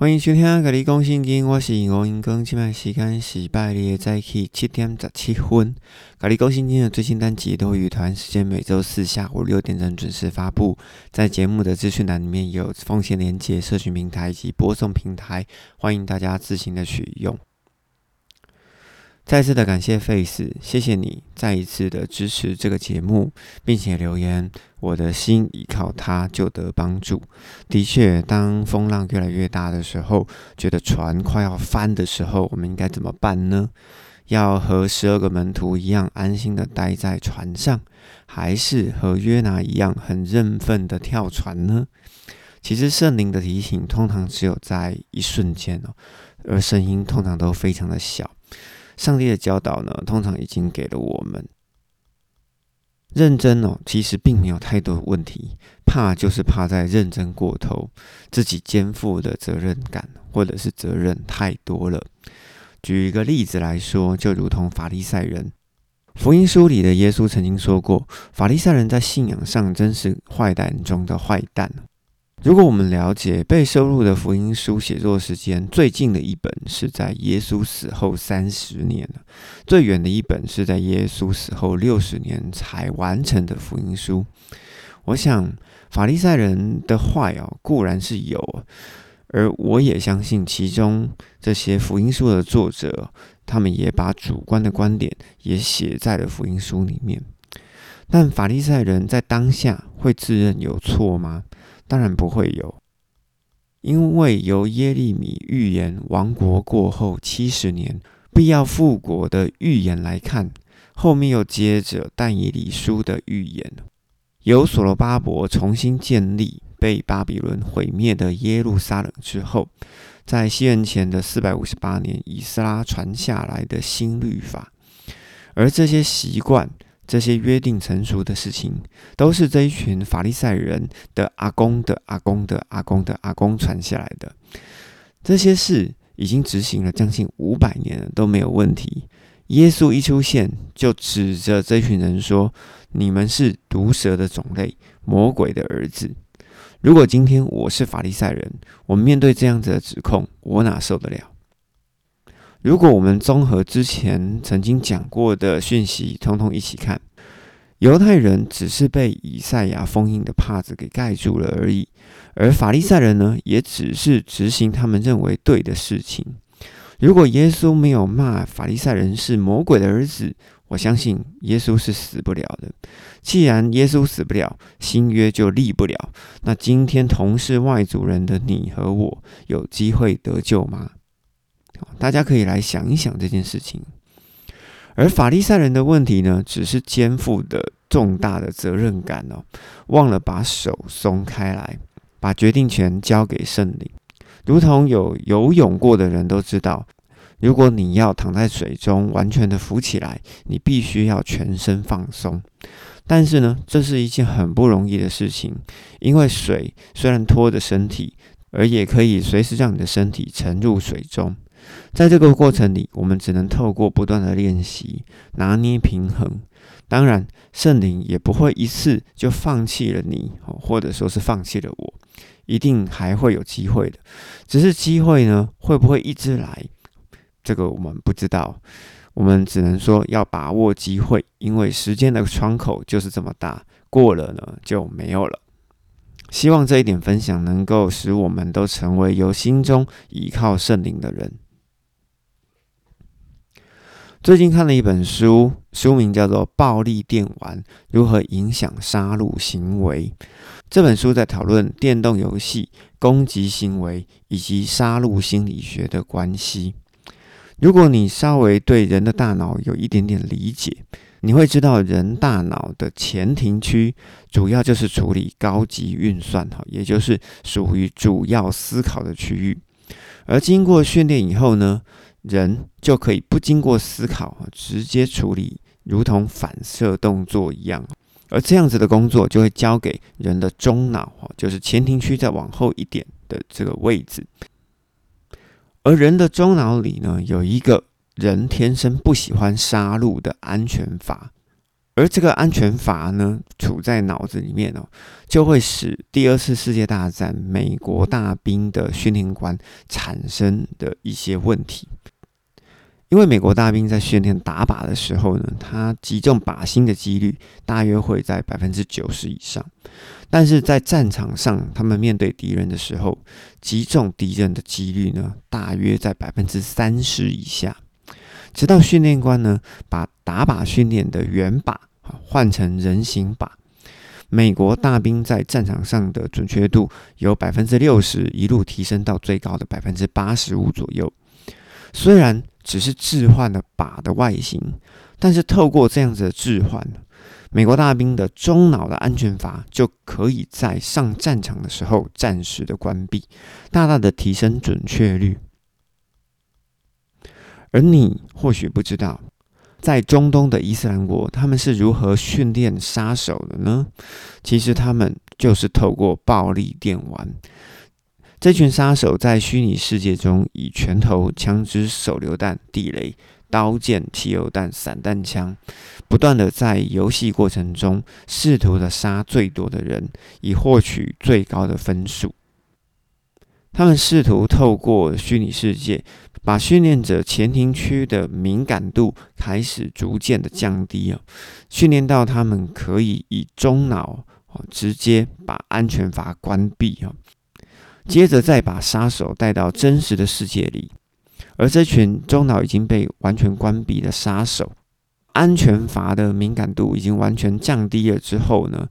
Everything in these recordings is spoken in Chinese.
欢迎收听《格你讲圣经》，我是吴英庚。今晚时间是拜日的早起七点十七分。格你讲圣经的最新单集都会于台湾时间每周四下午六点整准时发布。在节目的资讯栏里面有奉献连接、社群平台以及播送平台，欢迎大家自行的取用。再次的感谢 Face，谢谢你再一次的支持这个节目，并且留言。我的心依靠他就得帮助。的确，当风浪越来越大的时候，觉得船快要翻的时候，我们应该怎么办呢？要和十二个门徒一样安心的待在船上，还是和约拿一样很认份的跳船呢？其实圣灵的提醒通常只有在一瞬间哦，而声音通常都非常的小。上帝的教导呢，通常已经给了我们认真哦，其实并没有太多问题，怕就是怕在认真过头，自己肩负的责任感或者是责任太多了。举一个例子来说，就如同法利赛人，福音书里的耶稣曾经说过，法利赛人在信仰上真是坏蛋中的坏蛋。如果我们了解被收录的福音书写作时间，最近的一本是在耶稣死后三十年；最远的一本是在耶稣死后六十年才完成的福音书。我想法利赛人的坏哦固然是有，而我也相信其中这些福音书的作者，他们也把主观的观点也写在了福音书里面。但法利赛人在当下会自认有错吗？当然不会有，因为由耶利米预言亡国过后七十年必要复国的预言来看，后面又接着但以理书的预言，由所罗巴伯重新建立被巴比伦毁灭的耶路撒冷之后，在西元前的四百五十八年，以斯拉传下来的新律法，而这些习惯。这些约定成熟的事情，都是这一群法利赛人的阿公的阿公的阿公的阿公传下来的。这些事已经执行了将近五百年了，都没有问题。耶稣一出现，就指着这群人说：“你们是毒蛇的种类，魔鬼的儿子。”如果今天我是法利赛人，我面对这样子的指控，我哪受得了？如果我们综合之前曾经讲过的讯息，通通一起看，犹太人只是被以赛亚封印的帕子给盖住了而已，而法利赛人呢，也只是执行他们认为对的事情。如果耶稣没有骂法利赛人是魔鬼的儿子，我相信耶稣是死不了的。既然耶稣死不了，新约就立不了。那今天同是外族人的你和我，有机会得救吗？大家可以来想一想这件事情，而法利赛人的问题呢，只是肩负的重大的责任感哦，忘了把手松开来，把决定权交给圣灵。如同有游泳过的人都知道，如果你要躺在水中完全的浮起来，你必须要全身放松。但是呢，这是一件很不容易的事情，因为水虽然拖着身体，而也可以随时让你的身体沉入水中。在这个过程里，我们只能透过不断的练习拿捏平衡。当然，圣灵也不会一次就放弃了你，或者说是放弃了我，一定还会有机会的。只是机会呢，会不会一直来？这个我们不知道。我们只能说要把握机会，因为时间的窗口就是这么大，过了呢就没有了。希望这一点分享能够使我们都成为由心中依靠圣灵的人。最近看了一本书，书名叫做《暴力电玩如何影响杀戮行为》。这本书在讨论电动游戏攻击行为以及杀戮心理学的关系。如果你稍微对人的大脑有一点点理解，你会知道人大脑的前庭区主要就是处理高级运算，哈，也就是属于主要思考的区域。而经过训练以后呢？人就可以不经过思考，直接处理，如同反射动作一样。而这样子的工作就会交给人的中脑，就是前庭区再往后一点的这个位置。而人的中脑里呢，有一个人天生不喜欢杀戮的安全阀，而这个安全阀呢，处在脑子里面哦，就会使第二次世界大战美国大兵的训练官产生的一些问题。因为美国大兵在训练打靶的时候呢，他击中靶心的几率大约会在百分之九十以上，但是在战场上，他们面对敌人的时候，击中敌人的几率呢，大约在百分之三十以下。直到训练官呢，把打靶训练的原靶。换成人形靶，美国大兵在战场上的准确度由百分之六十一路提升到最高的百分之八十五左右。虽然只是置换了靶的外形，但是透过这样子的置换，美国大兵的中脑的安全阀就可以在上战场的时候暂时的关闭，大大的提升准确率。而你或许不知道。在中东的伊斯兰国，他们是如何训练杀手的呢？其实他们就是透过暴力电玩。这群杀手在虚拟世界中，以拳头、枪支、手榴弹、地雷、刀剑、汽油弹、散弹枪，不断的在游戏过程中试图的杀最多的人，以获取最高的分数。他们试图透过虚拟世界。把训练者前庭区的敏感度开始逐渐的降低啊，训练到他们可以以中脑直接把安全阀关闭啊，接着再把杀手带到真实的世界里，而这群中脑已经被完全关闭的杀手，安全阀的敏感度已经完全降低了之后呢，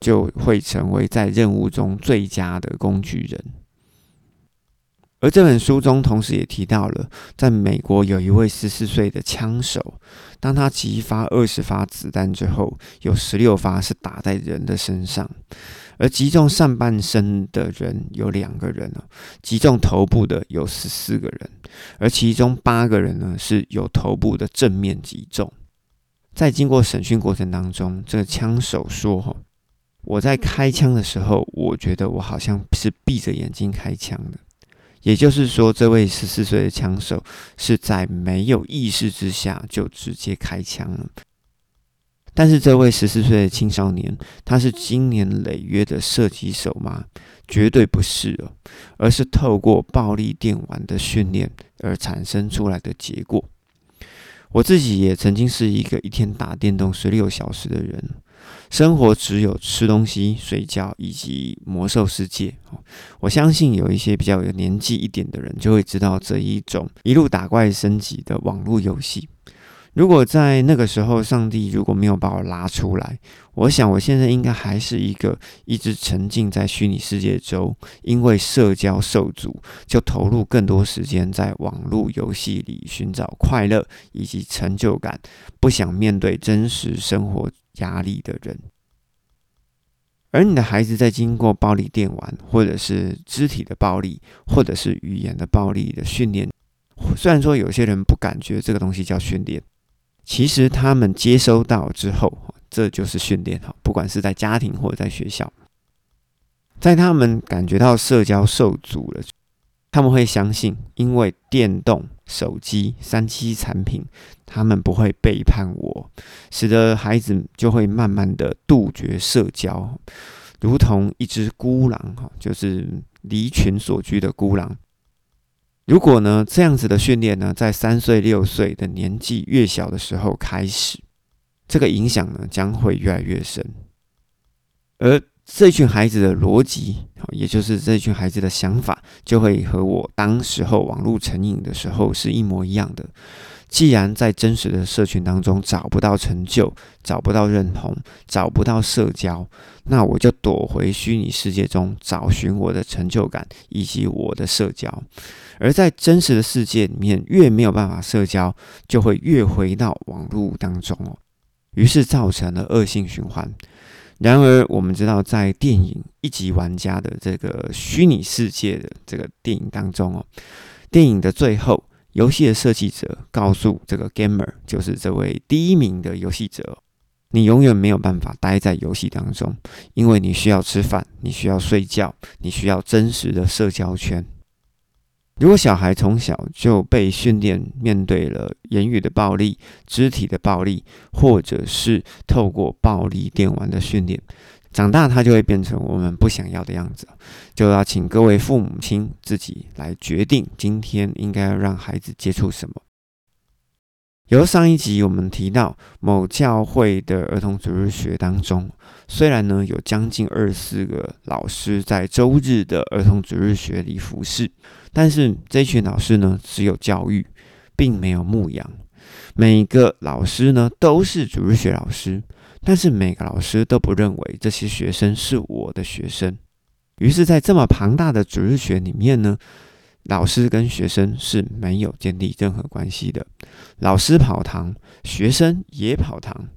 就会成为在任务中最佳的工具人。而这本书中，同时也提到了，在美国有一位十四岁的枪手，当他击发二十发子弹之后，有十六发是打在人的身上，而击中上半身的人有两个人击中头部的有十四个人，而其中八个人呢是有头部的正面击中。在经过审讯过程当中，这个枪手说：“，我在开枪的时候，我觉得我好像是闭着眼睛开枪的。”也就是说，这位十四岁的枪手是在没有意识之下就直接开枪了。但是，这位十四岁的青少年，他是经年累月的射击手吗？绝对不是哦，而是透过暴力电玩的训练而产生出来的结果。我自己也曾经是一个一天打电动十六小时的人。生活只有吃东西、睡觉以及魔兽世界。我相信有一些比较有年纪一点的人就会知道这一种一路打怪升级的网络游戏。如果在那个时候，上帝如果没有把我拉出来，我想我现在应该还是一个一直沉浸在虚拟世界中，因为社交受阻，就投入更多时间在网络游戏里寻找快乐以及成就感，不想面对真实生活。压力的人，而你的孩子在经过暴力电玩，或者是肢体的暴力，或者是语言的暴力的训练，虽然说有些人不感觉这个东西叫训练，其实他们接收到之后，这就是训练哈。不管是在家庭或者在学校，在他们感觉到社交受阻了。他们会相信，因为电动手机、三 G 产品，他们不会背叛我，使得孩子就会慢慢的杜绝社交，如同一只孤狼哈，就是离群所居的孤狼。如果呢这样子的训练呢，在三岁、六岁的年纪越小的时候开始，这个影响呢将会越来越深，而。这群孩子的逻辑，也就是这群孩子的想法，就会和我当时候网络成瘾的时候是一模一样的。既然在真实的社群当中找不到成就、找不到认同、找不到社交，那我就躲回虚拟世界中找寻我的成就感以及我的社交。而在真实的世界里面，越没有办法社交，就会越回到网络当中哦。于是造成了恶性循环。然而，我们知道，在电影《一级玩家》的这个虚拟世界的这个电影当中哦，电影的最后，游戏的设计者告诉这个 gamer，就是这位第一名的游戏者，你永远没有办法待在游戏当中，因为你需要吃饭，你需要睡觉，你需要真实的社交圈。如果小孩从小就被训练面对了言语的暴力、肢体的暴力，或者是透过暴力电玩的训练，长大他就会变成我们不想要的样子。就要请各位父母亲自己来决定，今天应该让孩子接触什么。由上一集我们提到，某教会的儿童主日学当中，虽然呢有将近二十四个老师在周日的儿童主日学里服侍，但是这群老师呢只有教育，并没有牧养。每个老师呢都是主日学老师，但是每个老师都不认为这些学生是我的学生。于是，在这么庞大的主日学里面呢。老师跟学生是没有建立任何关系的。老师跑堂，学生也跑堂。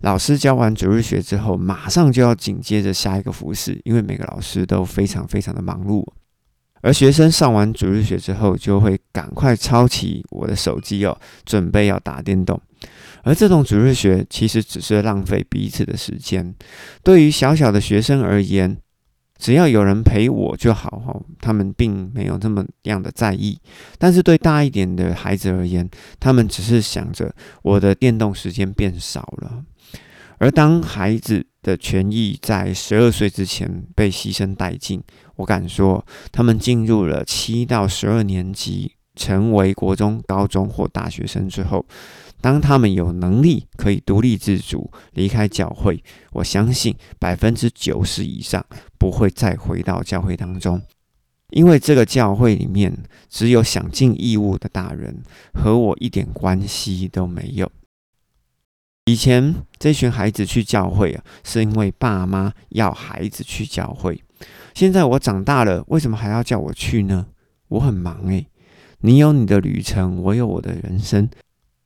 老师教完主日学之后，马上就要紧接着下一个服饰，因为每个老师都非常非常的忙碌。而学生上完主日学之后，就会赶快抄起我的手机哦，准备要打电动。而这种主日学其实只是浪费彼此的时间。对于小小的学生而言，只要有人陪我就好哈，他们并没有这么样的在意。但是对大一点的孩子而言，他们只是想着我的电动时间变少了。而当孩子的权益在十二岁之前被牺牲殆尽，我敢说，他们进入了七到十二年级，成为国中、高中或大学生之后。当他们有能力可以独立自主离开教会，我相信百分之九十以上不会再回到教会当中，因为这个教会里面只有想尽义务的大人，和我一点关系都没有。以前这群孩子去教会啊，是因为爸妈要孩子去教会。现在我长大了，为什么还要叫我去呢？我很忙诶，你有你的旅程，我有我的人生。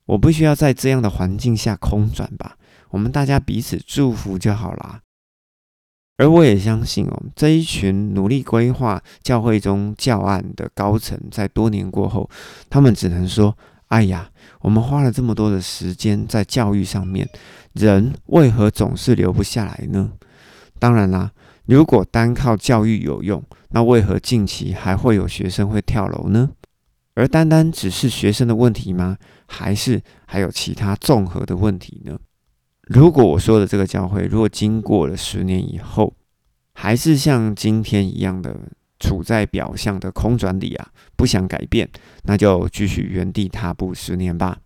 我不需要在这样的环境下空转吧？我们大家彼此祝福就好啦。而我也相信哦，这一群努力规划教会中教案的高层，在多年过后，他们只能说：“哎呀，我们花了这么多的时间在教育上面，人为何总是留不下来呢？”当然啦，如果单靠教育有用，那为何近期还会有学生会跳楼呢？而单单只是学生的问题吗？还是还有其他综合的问题呢？如果我说的这个教会，如果经过了十年以后，还是像今天一样的处在表象的空转里啊，不想改变，那就继续原地踏步十年吧。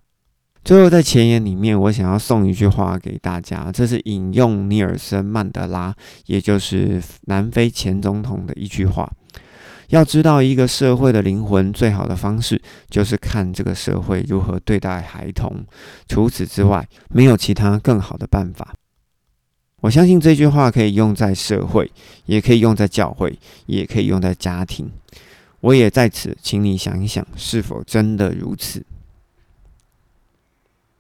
最后在前言里面，我想要送一句话给大家，这是引用尼尔森曼德拉，也就是南非前总统的一句话。要知道一个社会的灵魂，最好的方式就是看这个社会如何对待孩童。除此之外，没有其他更好的办法。我相信这句话可以用在社会，也可以用在教会，也可以用在家庭。我也在此，请你想一想，是否真的如此？